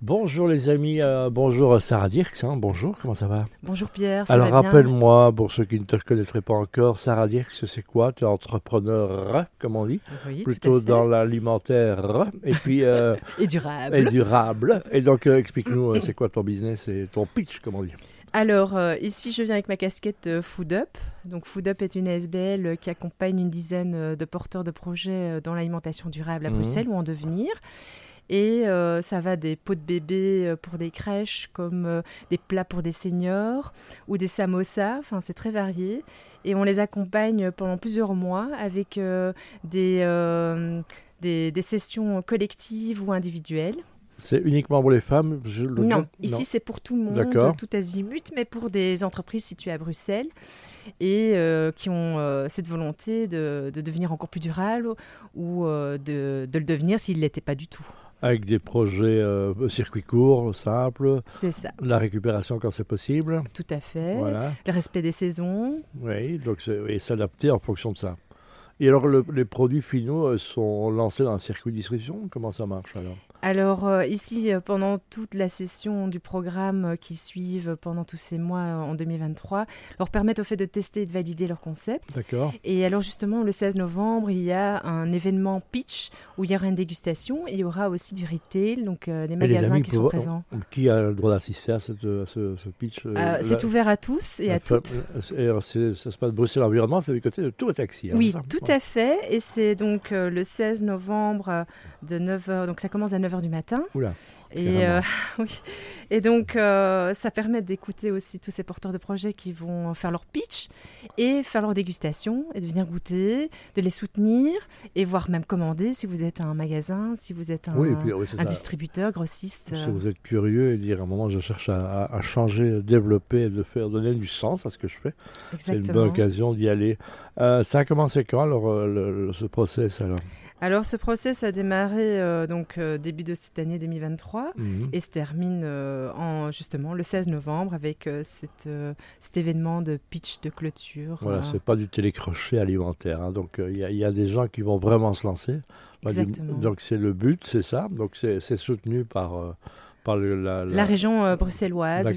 Bonjour les amis, euh, bonjour Sarah Dirks, hein, bonjour, comment ça va? Bonjour Pierre, ça Alors rappelle-moi, pour ceux qui ne te reconnaîtraient pas encore, Sarah Dirks c'est quoi? Tu es entrepreneur, comme on dit, Oui, plutôt dans l'alimentaire, et puis euh, Et durable. et durable. Et donc euh, explique-nous, euh, c'est quoi ton business et ton pitch, comme on dit? Alors euh, ici je viens avec ma casquette euh, Food Up. Donc Food Up est une SBL euh, qui accompagne une dizaine euh, de porteurs de projets euh, dans l'alimentation durable à Mhm. Bruxelles ou en devenir. Et euh, ça va des pots de bébé euh, pour des crèches, comme euh, des plats pour des seniors ou des samosas. Enfin, c'est très varié. Et on les accompagne pendant plusieurs mois avec des, des, des sessions collectives ou individuelles. C'est uniquement pour les femmes je- Non, ici c'est pour tout le monde, tout azimut, mais pour des entreprises situées à Bruxelles et euh, qui ont euh, cette volonté de, de devenir encore plus durable ou euh, de, de le devenir s'il ne l'était pas du tout. Avec des projets euh, circuit court, simples, C'est ça, la récupération quand c'est possible. tout à fait. Voilà. Le respect des saisons. Oui, donc et s'adapter en fonction de ça. Et alors, le- les produits finaux euh, sont lancés dans un circuit de distribution? Comment ça marche alors? Alors euh, ici, euh, pendant toute la session du programme euh, qui suivent pendant tous ces mois en 2023, leur permettent au fait de tester et de valider leur concept. D'accord. Et alors justement, le 16 novembre, il y a un événement pitch où il y aura une dégustation. Il y aura aussi du retail, donc euh, des magasins qui sont présents. Qui a le droit d'assister à, cette- à ce, ce pitch euh, c'est ouvert à tous et à toutes. Et ça se passe Bruxelles Environnement, c'est du côté de Tour et Taxi. hein, Oui, tout à fait. Et c'est donc euh, le 16 novembre de 9h. Donc ça commence à 9h du matin. Oula, Et, euh, oui. et donc euh, ça permet d'écouter aussi tous ces porteurs de projets qui vont faire leur pitch et faire leur dégustation et de venir goûter, de les soutenir et voire même commander si vous êtes un magasin, si vous êtes un, Oui, et puis oui, c'est un ça. distributeur, grossiste. Si vous êtes curieux et dire à un moment je cherche à, à- à changer, développer, de faire donner du sens à ce que je fais, c'est une bonne occasion d'y aller. Euh, ça a commencé quand alors le- le- ce process alors? Alors ce process a démarré euh, donc euh, début de cette année 2023 Mhm. et se termine euh, en justement le 16 novembre avec cette, cet événement de pitch de clôture. Voilà, c'est pas du télécrochet alimentaire. hein. Donc il y, a- y a des gens qui vont vraiment se lancer. Du- Exactement. donc c'est le but, c'est ça. Donc c'est soutenu par par le, la, la région euh, bruxelloise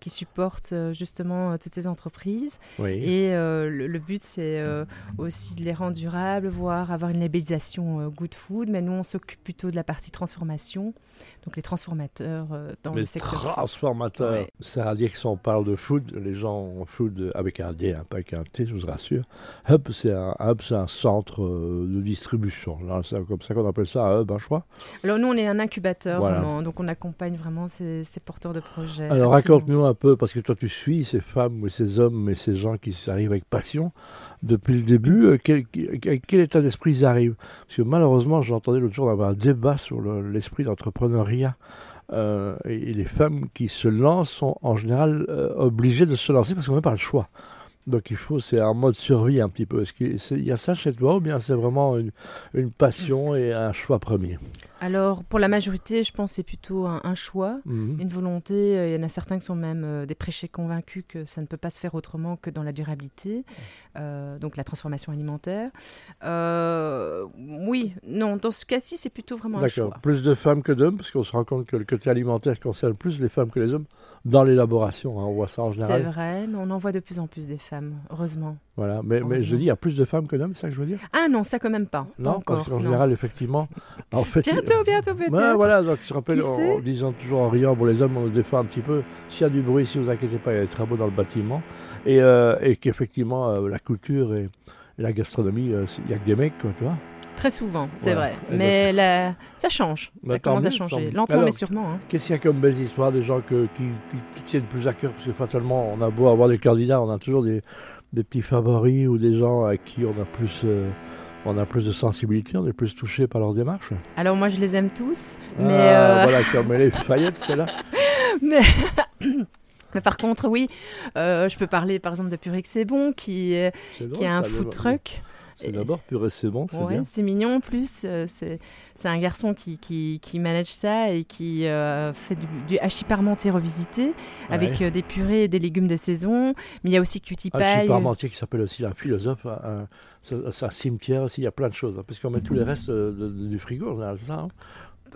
qui supporte euh, justement euh, toutes ces entreprises. Oui. Et euh, le, le but, c'est aussi de les rendre durables, voire avoir une labellisation Good Food. Mais nous, on s'occupe plutôt de la partie transformation, donc les transformateurs dans les le secteur. transformateurs. Ouais. Ça veut dire que si on parle de food, les gens ont food avec un D, hein, pas avec un T, je vous rassure. Hub, c'est un, hub, un centre de distribution. C'est comme ça qu'on appelle ça un hub, hein, je crois. Alors nous, on est un incubateur, Voilà. vraiment. Donc on accompagne vraiment ces, ces porteurs de projets. Alors raconte-nous un peu, parce que toi tu suis ces femmes ou ces hommes et ces gens qui arrivent avec passion depuis le début. euh, Quel, quel- quel état d'esprit ils arrivent? Parce que malheureusement, j'entendais l'autre jour avoir un débat sur le- l'esprit d'entrepreneuriat. Euh, et, et les femmes qui se lancent sont en général euh, obligées de se lancer parce qu'on n'a pas le choix. Donc il faut, c'est un mode survie un petit peu. Est-ce qu'il y a ça chez toi ou bien c'est vraiment une, une passion et un choix premier? Alors pour la majorité, je pense que c'est plutôt un, un choix. Mhm. Une volonté, Euh, il y en a certains qui sont même euh, des prêchés convaincus que ça ne peut pas se faire autrement que dans la durabilité, euh, donc la transformation alimentaire. Oui, non, dans ce cas-ci, c'est plutôt vraiment un D'accord. choix. Plus de femmes que d'hommes, parce qu'on se rend compte que le côté alimentaire concerne plus les femmes que les hommes dans l'élaboration. hein, on voit ça en C'est général. vrai, mais on en voit de plus en plus des femmes, heureusement. Voilà. Mais, mais je dis, il y a plus de femmes que d'hommes, c'est ça que je veux dire? Ah non, ça quand même pas. pas Non, encore. parce qu'en général, effectivement, en fait, Bientôt, bientôt peut-être. Ouais, voilà, donc je rappelle, en, disant toujours en riant, bon, les hommes, on le défend un petit peu. S'il y a du bruit, si vous inquiétez pas, il y a des travaux dans le bâtiment. Et, euh, et qu'effectivement, euh, la culture et, la gastronomie, euh, il n'y a que des mecs, quoi, tu vois. Très souvent, c'est Voilà. vrai. Et Mais la- ça change. Bah, ça tant commence à changer. Lentement, mais sûrement. hein. Qu'est-ce qu'il y a comme belles histoires des gens que- qui, tiennent plus à cœur? Parce que fatalement, on a beau avoir des candidats, on a toujours des, des petits favoris ou des gens à qui on a plus, on a plus de sensibilité, on est plus touché par leur démarche. Alors moi, je les aime tous. Ah, Mais, euh, Voilà, comme les Fayette, c'est là. mais... mais par contre, oui, euh, je peux parler par exemple de que c'est bon, qui, est- C'est qui drôle, a un food truck. C'est d'abord purée, c'est bon, c'est Ouais, c'est mignon en plus. euh, c'est un garçon qui, qui, qui manage ça et qui euh, fait du, du hachis parmentier revisité avec euh, des purées et des légumes de saison. Mais il y a aussi Cutie Pie. chip parmentier qui s'appelle aussi un philosophe, un, un- c'est un cimetière aussi, il y a plein de choses. hein, parce qu'on met tous les restes de- de- du frigo, général, c'est ça. hein?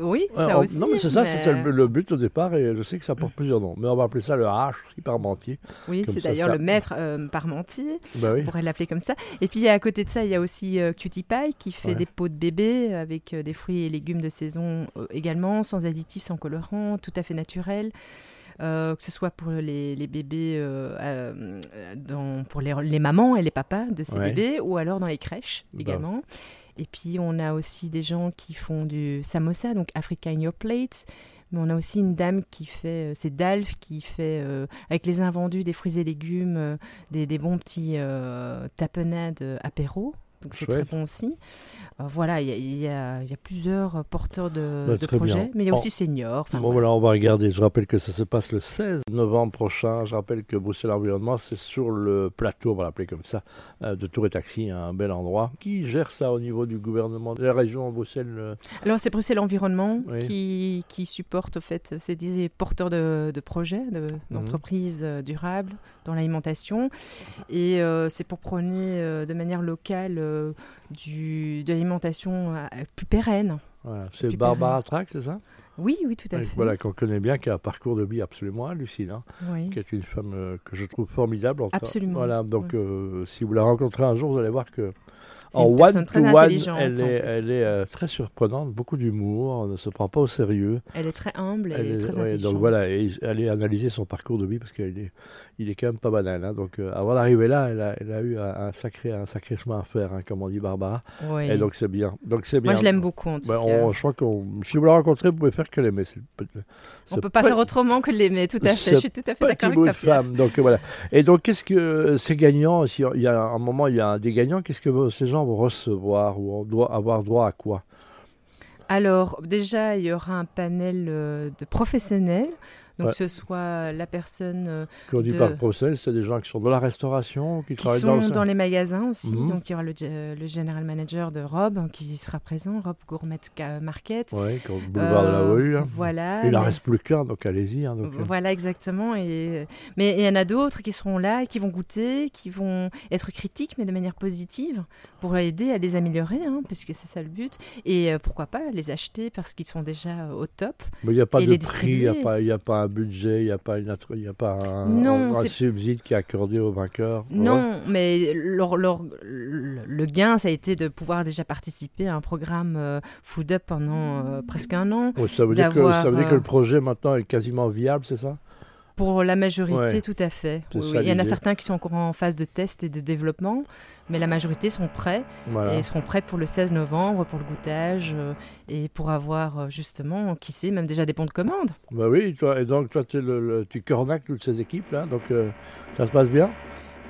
Oui, ça aussi. Non, mais c'est ça, mais- c'était le, le but au départ, et je sais que ça porte plusieurs noms. Mais on va appeler ça le H, Parmentier. Oui, c'est d'ailleurs ça- le maître euh, parmentier. Oui. On pourrait l'appeler comme ça. Et puis à côté de ça, il y a aussi euh, Cutie Pie qui fait Ouais. des pots de bébé avec euh, des fruits et légumes de saison euh, également, sans additifs, sans colorants, tout à fait naturel. Euh, que ce soit pour les, les bébés, euh, euh, dans, pour les, les mamans et les papas de ces Ouais. bébés, ou alors dans les crèches Bah. également. Et puis on a aussi des gens qui font du samosa, donc Africa in Your Plate. Mais on a aussi une dame qui fait, c'est Dalf, qui fait euh, avec les invendus des fruits et légumes, euh, des, des bons petits euh, tapenades apéro. Donc c'est très bon aussi. Euh, voilà, il y, a- y y plusieurs porteurs de, Bah, de projets, bien. mais il y a aussi seniors. Bon, voilà. voilà, on va regarder. Je rappelle que ça se passe le 16 novembre prochain. Je rappelle que Bruxelles Environnement, c'est sur le plateau, on va l'appeler comme ça, euh, de Tour et Taxi, un bel endroit. Qui gère ça au niveau du gouvernement de la région Bruxelles euh, Alors c'est Bruxelles Environnement Oui. qui, qui supporte au fait ces dix porteurs de, de projets, de- Mhm. d'entreprises euh, durables dans l'alimentation. Et euh, c'est pour prôner euh, de manière locale du, de l'alimentation euh, plus pérenne. Voilà. C'est Barbara Track, c'est ça? Oui, oui, tout à fait. Voilà, qu'on connaît bien, qui a un parcours de vie absolument hallucinant, Oui. qui est une femme euh, que je trouve formidable. en. Absolument. Voilà, donc euh, si vous la rencontrez un jour, vous allez voir que en une très one-to-one, intelligente. elle est, elle euh, très surprenante, beaucoup d'humour, ne se prend pas au sérieux. Elle est très humble et Elle est- très ouais, intelligente. donc voilà, et aller analyser son parcours de vie parce qu'il est, il est quand même pas banal. hein. Donc euh, avant d'arriver là, elle a, elle a eu un, un sacré, un sacré chemin à faire, hein, comme on dit Barbara. Oui. Et donc c'est bien. Donc c'est bien. Moi, je l'aime beaucoup en tout Ben, cas. on- je crois qu'on, si vous la rencontrez, vous pouvez faire que l'aimer. On peut pas faire autrement que l'aimer, tout à fait. Je suis tout à fait d'accord avec toi, femme. Donc euh, voilà. Et donc qu'est-ce que c'est gagnant il y a un moment, il y a un des gagnants. Qu'est-ce que ces gens recevoir ou on doit avoir droit à quoi? Alors, déjà, il y aura un panel euh, de professionnels. Donc, Ouais. que ce soit la personne euh, Qu'on dit de- par procès, c'est des gens qui sont dans la restauration, qui, qui travaillent sont dans dans, le les magasins aussi. Mhm. Donc, il y aura le, ge- le general manager de Rob hein, qui sera présent, Rob Gourmet Ca- Market. Oui, boulevard de la Euh, rue. hein. Voilà. Il n'en mais- reste plus qu'un, donc allez-y. hein, euh, Voilà, exactement. Et... Mais il y en a d'autres qui seront là, et qui vont goûter, qui vont être critiques, mais de manière positive, pour aider à les améliorer, hein, puisque c'est ça le but. Et euh, pourquoi pas les acheter parce qu'ils sont déjà euh, au top. Mais il n'y a pas et de prix, il n'y a, a pas un budget, il n'y a pas, une y a pas un, Non, subside qui est accordé aux vainqueurs. Ouais. Non, mais leur- leur- le gain, ça a été de pouvoir déjà participer à un programme euh, Food Up pendant euh, presque un an. Ça, veut dire que, ça veut dire que euh, le projet maintenant est quasiment viable, c'est ça? Pour la majorité, Ouais. tout à fait. Oui, oui. Il y en a certains qui sont encore en phase de test et de développement, mais la majorité sont prêts Voilà. et seront prêts pour le 16 novembre, pour le goûtage euh, et pour avoir euh, justement, qui sait, même déjà des bons de commande. Bah oui, toi, et donc toi, t'es le, le- tu cornaques toutes ces équipes-là, donc euh, ça se passe bien?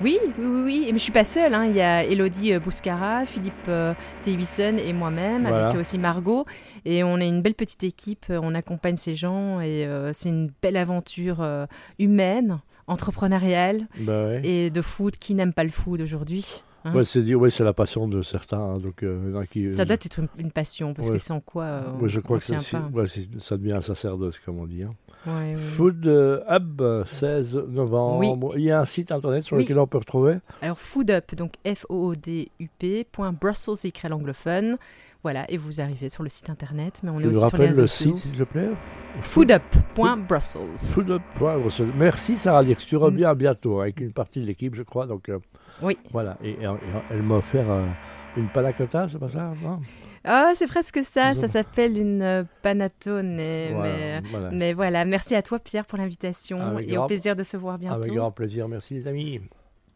Oui, oui, oui, oui. Mais je suis pas seule. hein. Il y a Elodie euh, Bouscara, Philippe euh, et moi-même, Voilà. avec aussi Margot. Et on est une belle petite équipe. Euh, On accompagne ces gens et euh, c'est une belle aventure euh, humaine, entrepreneuriale Bah ouais. et de food. Qui n'aime pas le food aujourd'hui hein? Ouais, c'est ouais, la passion de certains. hein, donc, euh, qui, Ça doit être une, une passion parce Ouais. que sans quoi euh, je crois on que ça, pas. ça devient un sacerdoce, comme on dit. Hein. Ouais. Food euh, Hub, 16 novembre. Il y a un site internet sur Oui. lequel on peut retrouver. Alors Food Up, donc F-O-O-D-U-P, point Brussels, c'est écrit à l'anglophone. Voilà, et vous arrivez sur le site internet, mais on Tu est aussi sur les le site, s'il te plaît Foodup.brussels. Food Up. ouais, Bruxelles. Merci Sarah Dix. Tu Mm. reviens à bientôt avec une partie de l'équipe, je crois. Donc, euh, Oui. Voilà. Et, et- et elle m'a offert euh, une panna cotta, c'est pas ça non? Ah, c'est presque ça, ça s'appelle une euh. Mais, Voilà, mais, voilà. mais voilà, merci à toi Pierre pour l'invitation et grand- au plaisir de se voir bientôt. Avec grand plaisir. Merci les amis.